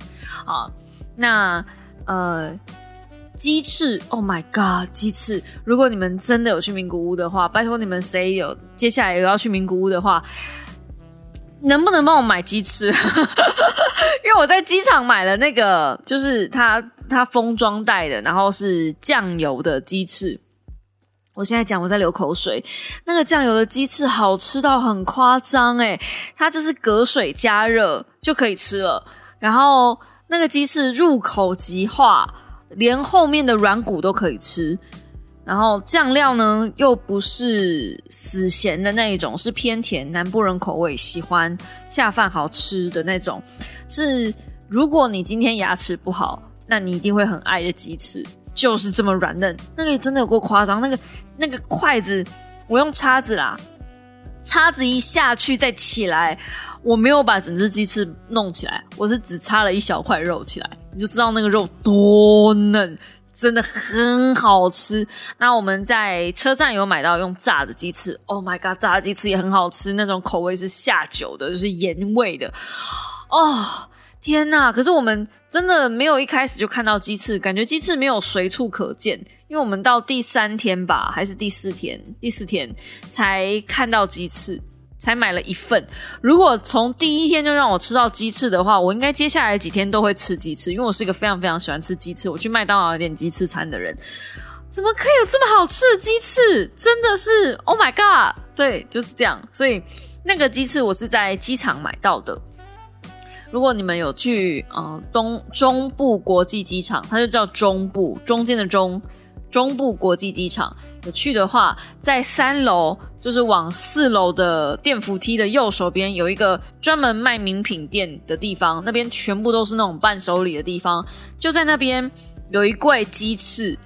S1: 啊，那呃，鸡翅，Oh my God，鸡翅！如果你们真的有去名古屋的话，拜托你们谁有接下来有要去名古屋的话，能不能帮我买鸡翅？因为我在机场买了那个，就是它它封装袋的，然后是酱油的鸡翅。我现在讲，我在流口水。那个酱油的鸡翅好吃到很夸张诶，它就是隔水加热就可以吃了。然后那个鸡翅入口即化，连后面的软骨都可以吃。然后酱料呢又不是死咸的那一种，是偏甜，南部人口味喜欢下饭好吃的那种。是如果你今天牙齿不好，那你一定会很爱的鸡翅。就是这么软嫩，那个真的有够夸张。那个那个筷子，我用叉子啦，叉子一下去再起来，我没有把整只鸡翅弄起来，我是只插了一小块肉起来，你就知道那个肉多嫩，真的很好吃。那我们在车站有买到用炸的鸡翅，Oh my god，炸的鸡翅也很好吃，那种口味是下酒的，就是盐味的哦。天呐！可是我们真的没有一开始就看到鸡翅，感觉鸡翅没有随处可见，因为我们到第三天吧，还是第四天，第四天才看到鸡翅。才买了一份。如果从第一天就让我吃到鸡翅的话，我应该接下来几天都会吃鸡翅，因为我是一个非常非常喜欢吃鸡翅。我去麦当劳点鸡翅餐的人，怎么可以有这么好吃的鸡翅？真的是，Oh my god！对，就是这样。所以那个鸡翅我是在机场买到的。如果你们有去呃东中部国际机场，它就叫中部，中间的中，中部国际机场。有去的话，在三楼就是往四楼的电扶梯的右手边有一个专门卖名品店的地方，那边全部都是那种伴手礼的地方。就在那边有一柜鸡翅，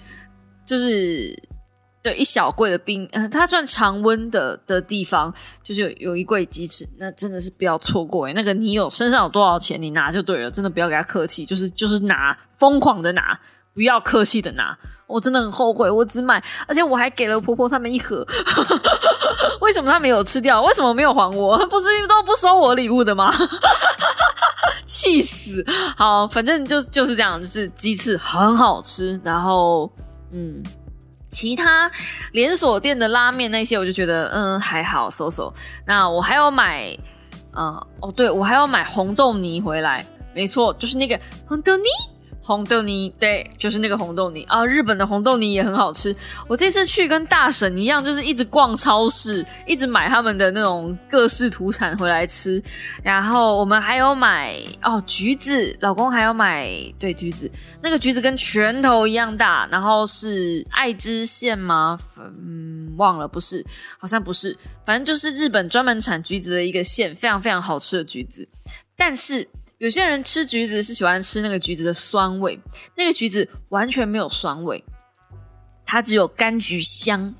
S1: 就是对一小柜的冰，嗯，它算常温的的地方，就是有有一柜鸡翅，那真的是不要错过哎。那个你有身上有多少钱，你拿就对了，真的不要给他客气，就是就是拿，疯狂的拿，不要客气的拿。我真的很后悔，我只买，而且我还给了婆婆他们一盒。为什么他没有吃掉？为什么没有还我？不是都不收我礼物的吗？气死！好，反正就就是这样，就是鸡翅很好吃。然后，嗯，其他连锁店的拉面那些，我就觉得嗯还好，收收。那我还要买，呃哦，对我还要买红豆泥回来。没错，就是那个红豆泥。红豆泥，对，就是那个红豆泥啊！日本的红豆泥也很好吃。我这次去跟大婶一样，就是一直逛超市，一直买他们的那种各式土产回来吃。然后我们还有买哦橘子，老公还要买对橘子，那个橘子跟拳头一样大，然后是爱知县吗？嗯，忘了，不是，好像不是，反正就是日本专门产橘子的一个县，非常非常好吃的橘子，但是。有些人吃橘子是喜欢吃那个橘子的酸味，那个橘子完全没有酸味，它只有柑橘香，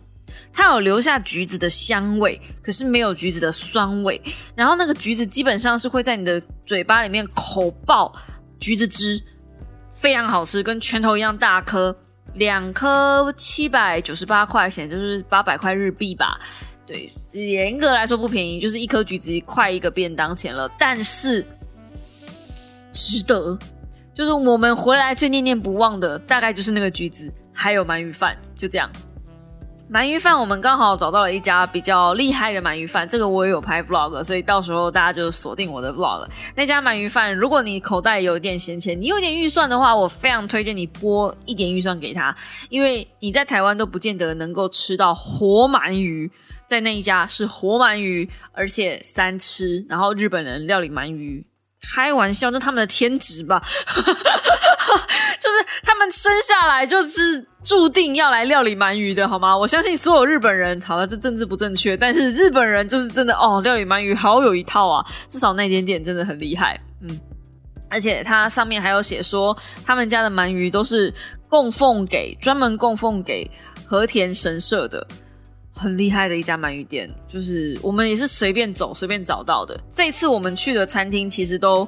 S1: 它有留下橘子的香味，可是没有橘子的酸味。然后那个橘子基本上是会在你的嘴巴里面口爆橘子汁，非常好吃，跟拳头一样大颗，两颗七百九十八块钱，就是八百块日币吧。对，严格来说不便宜，就是一颗橘子快一个便当钱了，但是。值得，就是我们回来最念念不忘的，大概就是那个橘子，还有鳗鱼饭，就这样。鳗鱼饭我们刚好找到了一家比较厉害的鳗鱼饭，这个我也有拍 vlog，所以到时候大家就锁定我的 vlog。那家鳗鱼饭，如果你口袋有点闲钱，你有点预算的话，我非常推荐你拨一点预算给他，因为你在台湾都不见得能够吃到活鳗鱼，在那一家是活鳗鱼，而且三吃，然后日本人料理鳗鱼。开玩笑，那他们的天职吧，就是他们生下来就是注定要来料理鳗鱼的，好吗？我相信所有日本人，好了，这政治不正确，但是日本人就是真的哦，料理鳗鱼好有一套啊，至少那间店真的很厉害，嗯，而且它上面还有写说，他们家的鳗鱼都是供奉给专门供奉给和田神社的。很厉害的一家鳗鱼店，就是我们也是随便走随便找到的。这次我们去的餐厅其实都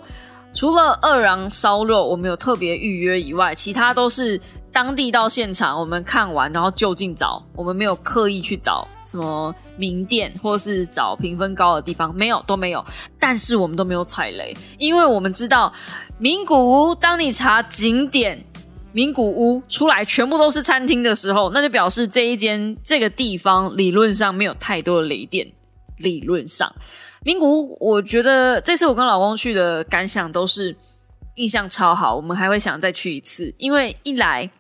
S1: 除了二郎烧肉我们有特别预约以外，其他都是当地到现场我们看完然后就近找，我们没有刻意去找什么名店或是找评分高的地方，没有都没有。但是我们都没有踩雷，因为我们知道名古屋，当你查景点。名古屋出来全部都是餐厅的时候，那就表示这一间这个地方理论上没有太多的雷电。理论上，名古屋，我觉得这次我跟老公去的感想都是印象超好，我们还会想再去一次，因为一来。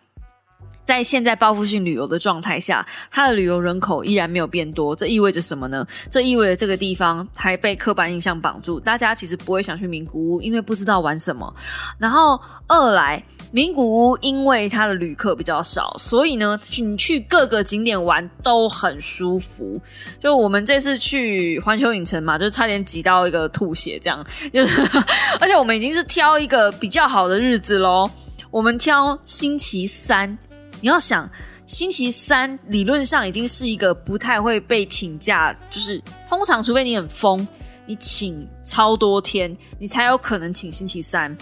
S1: 在现在报复性旅游的状态下，它的旅游人口依然没有变多，这意味着什么呢？这意味着这个地方还被刻板印象绑住，大家其实不会想去名古屋，因为不知道玩什么。然后二来，名古屋因为它的旅客比较少，所以呢，你去各个景点玩都很舒服。就我们这次去环球影城嘛，就差点挤到一个吐血这样，就是而且我们已经是挑一个比较好的日子喽，我们挑星期三。你要想，星期三理论上已经是一个不太会被请假，就是通常除非你很疯，你请超多天，你才有可能请星期三，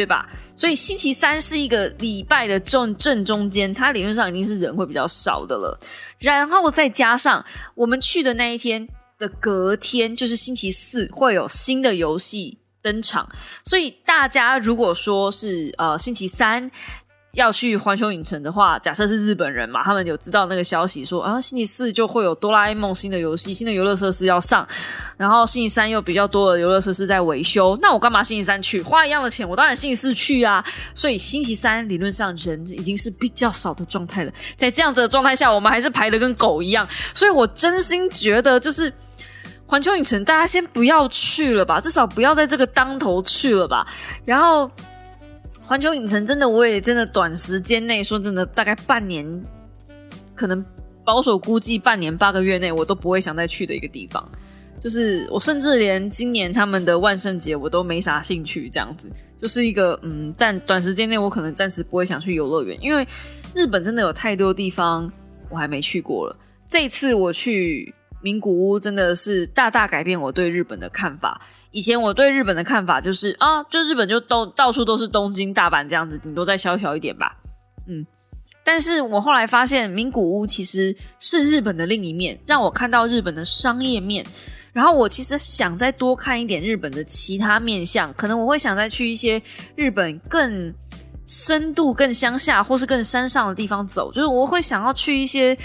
S1: 对吧？所以星期三是一个礼拜的正正中间，它理论上已经是人会比较少的了。然后再加上我们去的那一天的隔天，就是星期四，会有新的游戏登场。所以大家如果说是呃星期三。要去环球影城的话，假设是日本人嘛，他们有知道那个消息说啊，星期四就会有哆啦 A 梦新的游戏、新的游乐设施要上，然后星期三又比较多的游乐设施在维修，那我干嘛星期三去花一样的钱？我当然星期四去啊。所以星期三理论上人已经是比较少的状态了，在这样子的状态下，我们还是排的跟狗一样。所以我真心觉得，就是环球影城大家先不要去了吧，至少不要在这个当头去了吧。然后。环球影城真的，我也真的短时间内说真的，大概半年，可能保守估计半年八个月内，我都不会想再去的一个地方。就是我甚至连今年他们的万圣节我都没啥兴趣，这样子，就是一个嗯，暂短时间内我可能暂时不会想去游乐园，因为日本真的有太多地方我还没去过了。这次我去名古屋，真的是大大改变我对日本的看法。以前我对日本的看法就是啊，就日本就都到处都是东京、大阪这样子，顶多再萧条一点吧。嗯，但是我后来发现名古屋其实是日本的另一面，让我看到日本的商业面。然后我其实想再多看一点日本的其他面相，可能我会想再去一些日本更深度、更乡下或是更山上的地方走，就是我会想要去一些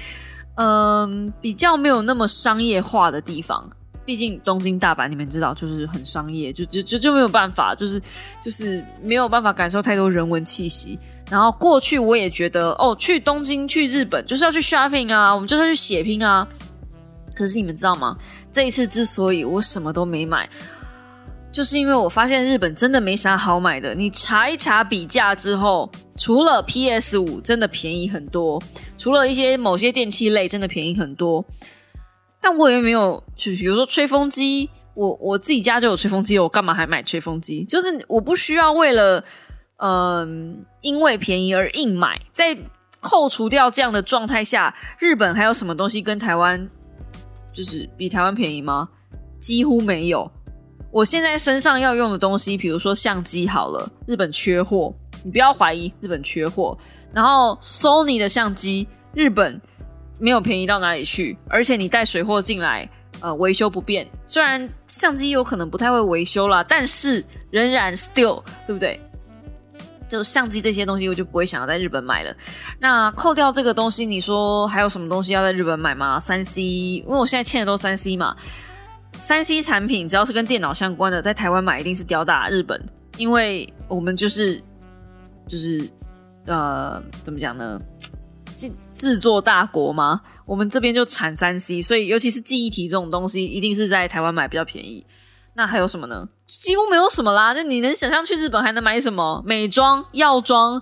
S1: 嗯比较没有那么商业化的地方。毕竟东京、大阪，你们知道，就是很商业，就就就就没有办法，就是就是没有办法感受太多人文气息。然后过去我也觉得，哦，去东京、去日本就是要去 shopping 啊，我们就是去血拼啊。可是你们知道吗？这一次之所以我什么都没买，就是因为我发现日本真的没啥好买的。你查一查比价之后，除了 PS 五真的便宜很多，除了一些某些电器类真的便宜很多。但我也没有，就比如说吹风机，我我自己家就有吹风机，我干嘛还买吹风机？就是我不需要为了，嗯，因为便宜而硬买。在扣除掉这样的状态下，日本还有什么东西跟台湾就是比台湾便宜吗？几乎没有。我现在身上要用的东西，比如说相机，好了，日本缺货，你不要怀疑，日本缺货。然后 Sony 的相机，日本。没有便宜到哪里去，而且你带水货进来，呃，维修不便。虽然相机有可能不太会维修啦，但是仍然 still，对不对？就相机这些东西，我就不会想要在日本买了。那扣掉这个东西，你说还有什么东西要在日本买吗？三 C，因为我现在欠的都三 C 嘛。三 C 产品只要是跟电脑相关的，在台湾买一定是吊打日本，因为我们就是就是呃，怎么讲呢？制制作大国吗？我们这边就产三 C，所以尤其是记忆体这种东西，一定是在台湾买比较便宜。那还有什么呢？几乎没有什么啦。那你能想象去日本还能买什么？美妆、药妆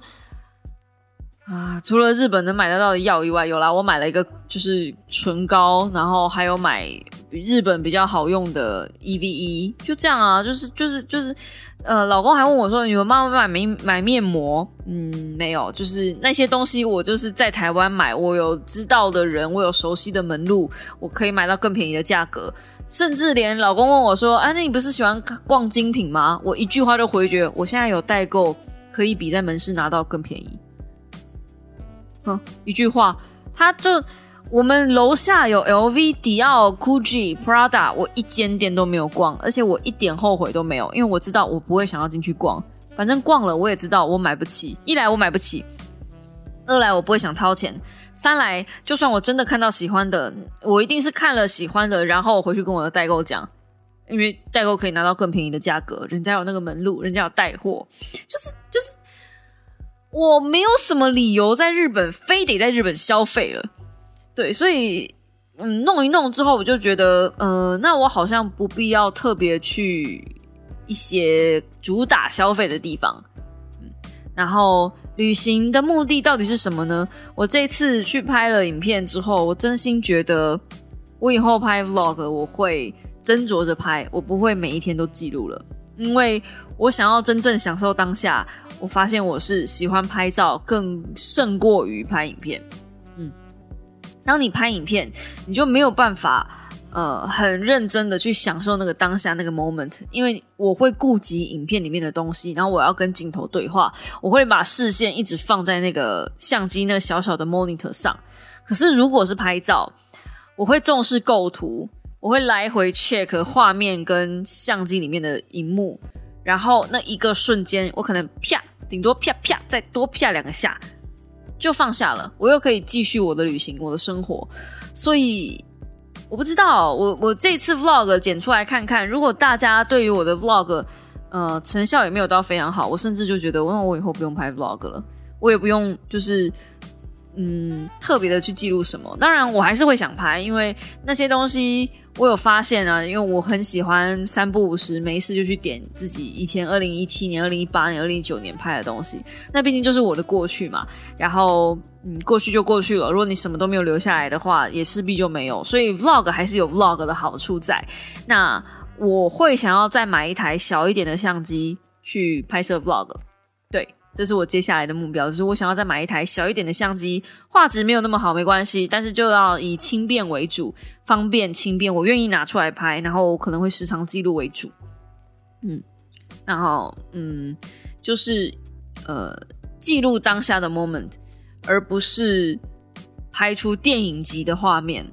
S1: 啊？除了日本能买得到的药以外，有啦，我买了一个就是唇膏，然后还有买日本比较好用的 EVE，就这样啊，就是就是就是。呃，老公还问我说：“你们妈妈买没买面膜？”嗯，没有，就是那些东西我就是在台湾买，我有知道的人，我有熟悉的门路，我可以买到更便宜的价格。甚至连老公问我说：“哎，那你不是喜欢逛精品吗？”我一句话就回绝：“我现在有代购，可以比在门市拿到更便宜。”哼，一句话，他就。我们楼下有 LV、迪奥、Gucci、Prada，我一间店都没有逛，而且我一点后悔都没有，因为我知道我不会想要进去逛，反正逛了我也知道我买不起。一来我买不起，二来我不会想掏钱，三来就算我真的看到喜欢的，我一定是看了喜欢的，然后我回去跟我的代购讲，因为代购可以拿到更便宜的价格，人家有那个门路，人家有带货，就是就是，我没有什么理由在日本非得在日本消费了。对，所以嗯，弄一弄之后，我就觉得，嗯，那我好像不必要特别去一些主打消费的地方。嗯，然后旅行的目的到底是什么呢？我这次去拍了影片之后，我真心觉得，我以后拍 vlog 我会斟酌着拍，我不会每一天都记录了，因为我想要真正享受当下。我发现我是喜欢拍照，更胜过于拍影片。嗯当你拍影片，你就没有办法，呃，很认真的去享受那个当下那个 moment，因为我会顾及影片里面的东西，然后我要跟镜头对话，我会把视线一直放在那个相机那个小小的 monitor 上。可是如果是拍照，我会重视构图，我会来回 check 画面跟相机里面的荧幕，然后那一个瞬间，我可能啪，顶多啪啪，再多啪两个下，就放下了，我又可以继续我的旅行，我的生活。所以我不知道，我我这次 vlog 剪出来看看，如果大家对于我的 vlog，呃，成效也没有到非常好，我甚至就觉得，那我以后不用拍 vlog 了，我也不用就是。嗯，特别的去记录什么？当然，我还是会想拍，因为那些东西我有发现啊。因为我很喜欢三不五时，没事就去点自己以前二零一七年、二零一八年、二零一九年拍的东西。那毕竟就是我的过去嘛。然后，嗯，过去就过去了。如果你什么都没有留下来的话，也势必就没有。所以，vlog 还是有 vlog 的好处在。那我会想要再买一台小一点的相机去拍摄 vlog。这是我接下来的目标，就是我想要再买一台小一点的相机，画质没有那么好没关系，但是就要以轻便为主，方便轻便，我愿意拿出来拍，然后可能会时常记录为主。嗯，然后嗯，就是呃记录当下的 moment，而不是拍出电影级的画面。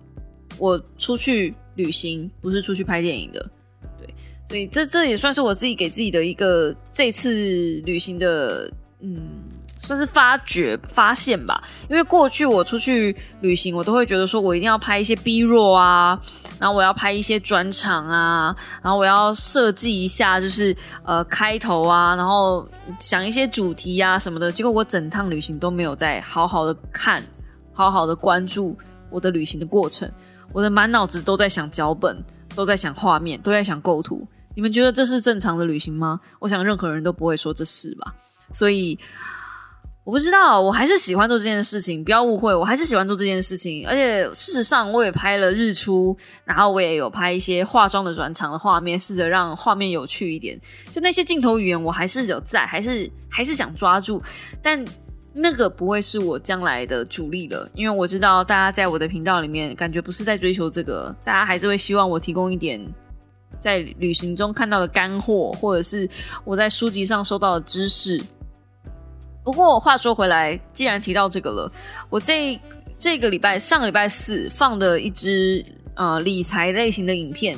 S1: 我出去旅行不是出去拍电影的，对，所以这这也算是我自己给自己的一个这次旅行的。嗯，算是发掘发现吧。因为过去我出去旅行，我都会觉得说我一定要拍一些 B 弱啊，然后我要拍一些专场啊，然后我要设计一下就是呃开头啊，然后想一些主题啊什么的。结果我整趟旅行都没有在好好的看，好好的关注我的旅行的过程，我的满脑子都在想脚本，都在想画面，都在想构图。你们觉得这是正常的旅行吗？我想任何人都不会说这是吧。所以我不知道，我还是喜欢做这件事情。不要误会，我还是喜欢做这件事情。而且事实上，我也拍了日出，然后我也有拍一些化妆的转场的画面，试着让画面有趣一点。就那些镜头语言，我还是有在，还是还是想抓住。但那个不会是我将来的主力了，因为我知道大家在我的频道里面，感觉不是在追求这个，大家还是会希望我提供一点。在旅行中看到的干货，或者是我在书籍上收到的知识。不过话说回来，既然提到这个了，我这这个礼拜上个礼拜四放的一支呃理财类型的影片，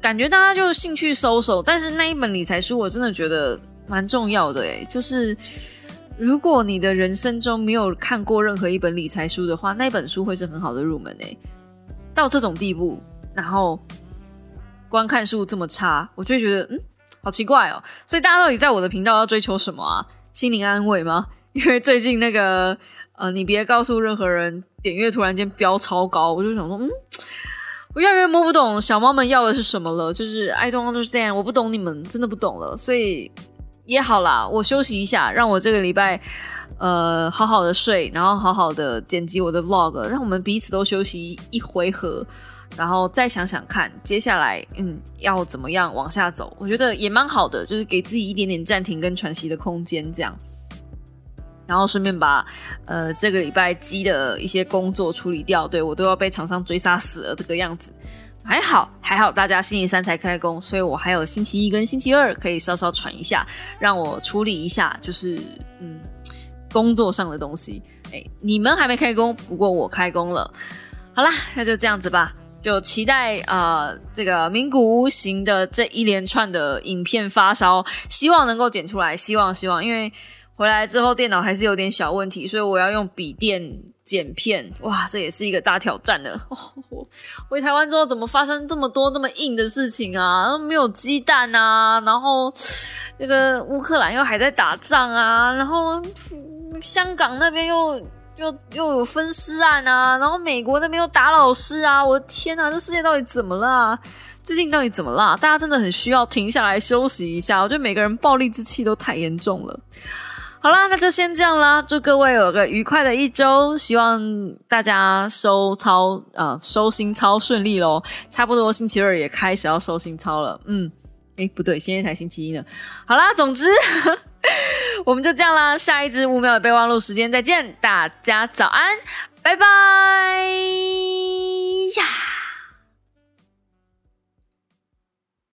S1: 感觉大家就兴趣收手。但是那一本理财书，我真的觉得蛮重要的诶，就是如果你的人生中没有看过任何一本理财书的话，那本书会是很好的入门诶。到这种地步，然后。观看数这么差，我就会觉得嗯，好奇怪哦。所以大家到底在我的频道要追求什么啊？心灵安慰吗？因为最近那个呃，你别告诉任何人，点阅突然间飙超高，我就想说嗯，我越来越摸不懂小猫们要的是什么了。就是 I don't understand，我不懂你们，真的不懂了。所以也好啦，我休息一下，让我这个礼拜呃好好的睡，然后好好的剪辑我的 vlog，让我们彼此都休息一回合。然后再想想看，接下来嗯要怎么样往下走？我觉得也蛮好的，就是给自己一点点暂停跟喘息的空间，这样。然后顺便把呃这个礼拜积的一些工作处理掉，对我都要被厂商追杀死了这个样子。还好还好，大家星期三才开工，所以我还有星期一跟星期二可以稍稍喘一下，让我处理一下，就是嗯工作上的东西。哎，你们还没开工，不过我开工了。好啦，那就这样子吧。就期待啊，这个名古屋行的这一连串的影片发烧，希望能够剪出来，希望希望，因为回来之后电脑还是有点小问题，所以我要用笔电剪片，哇，这也是一个大挑战的。回台湾之后怎么发生这么多那么硬的事情啊？没有鸡蛋啊，然后那个乌克兰又还在打仗啊，然后香港那边又。又又有分尸案啊，然后美国那边又打老师啊！我的天哪，这世界到底怎么了？最近到底怎么了？大家真的很需要停下来休息一下。我觉得每个人暴力之气都太严重了。好啦，那就先这样啦。祝各位有个愉快的一周，希望大家收操啊，收心操顺利喽。差不多星期二也开始要收心操了。嗯，诶，不对，现在才星期一呢。好啦，总之。我们就这样啦下一支五秒的备忘录时间再见大家早安拜拜呀。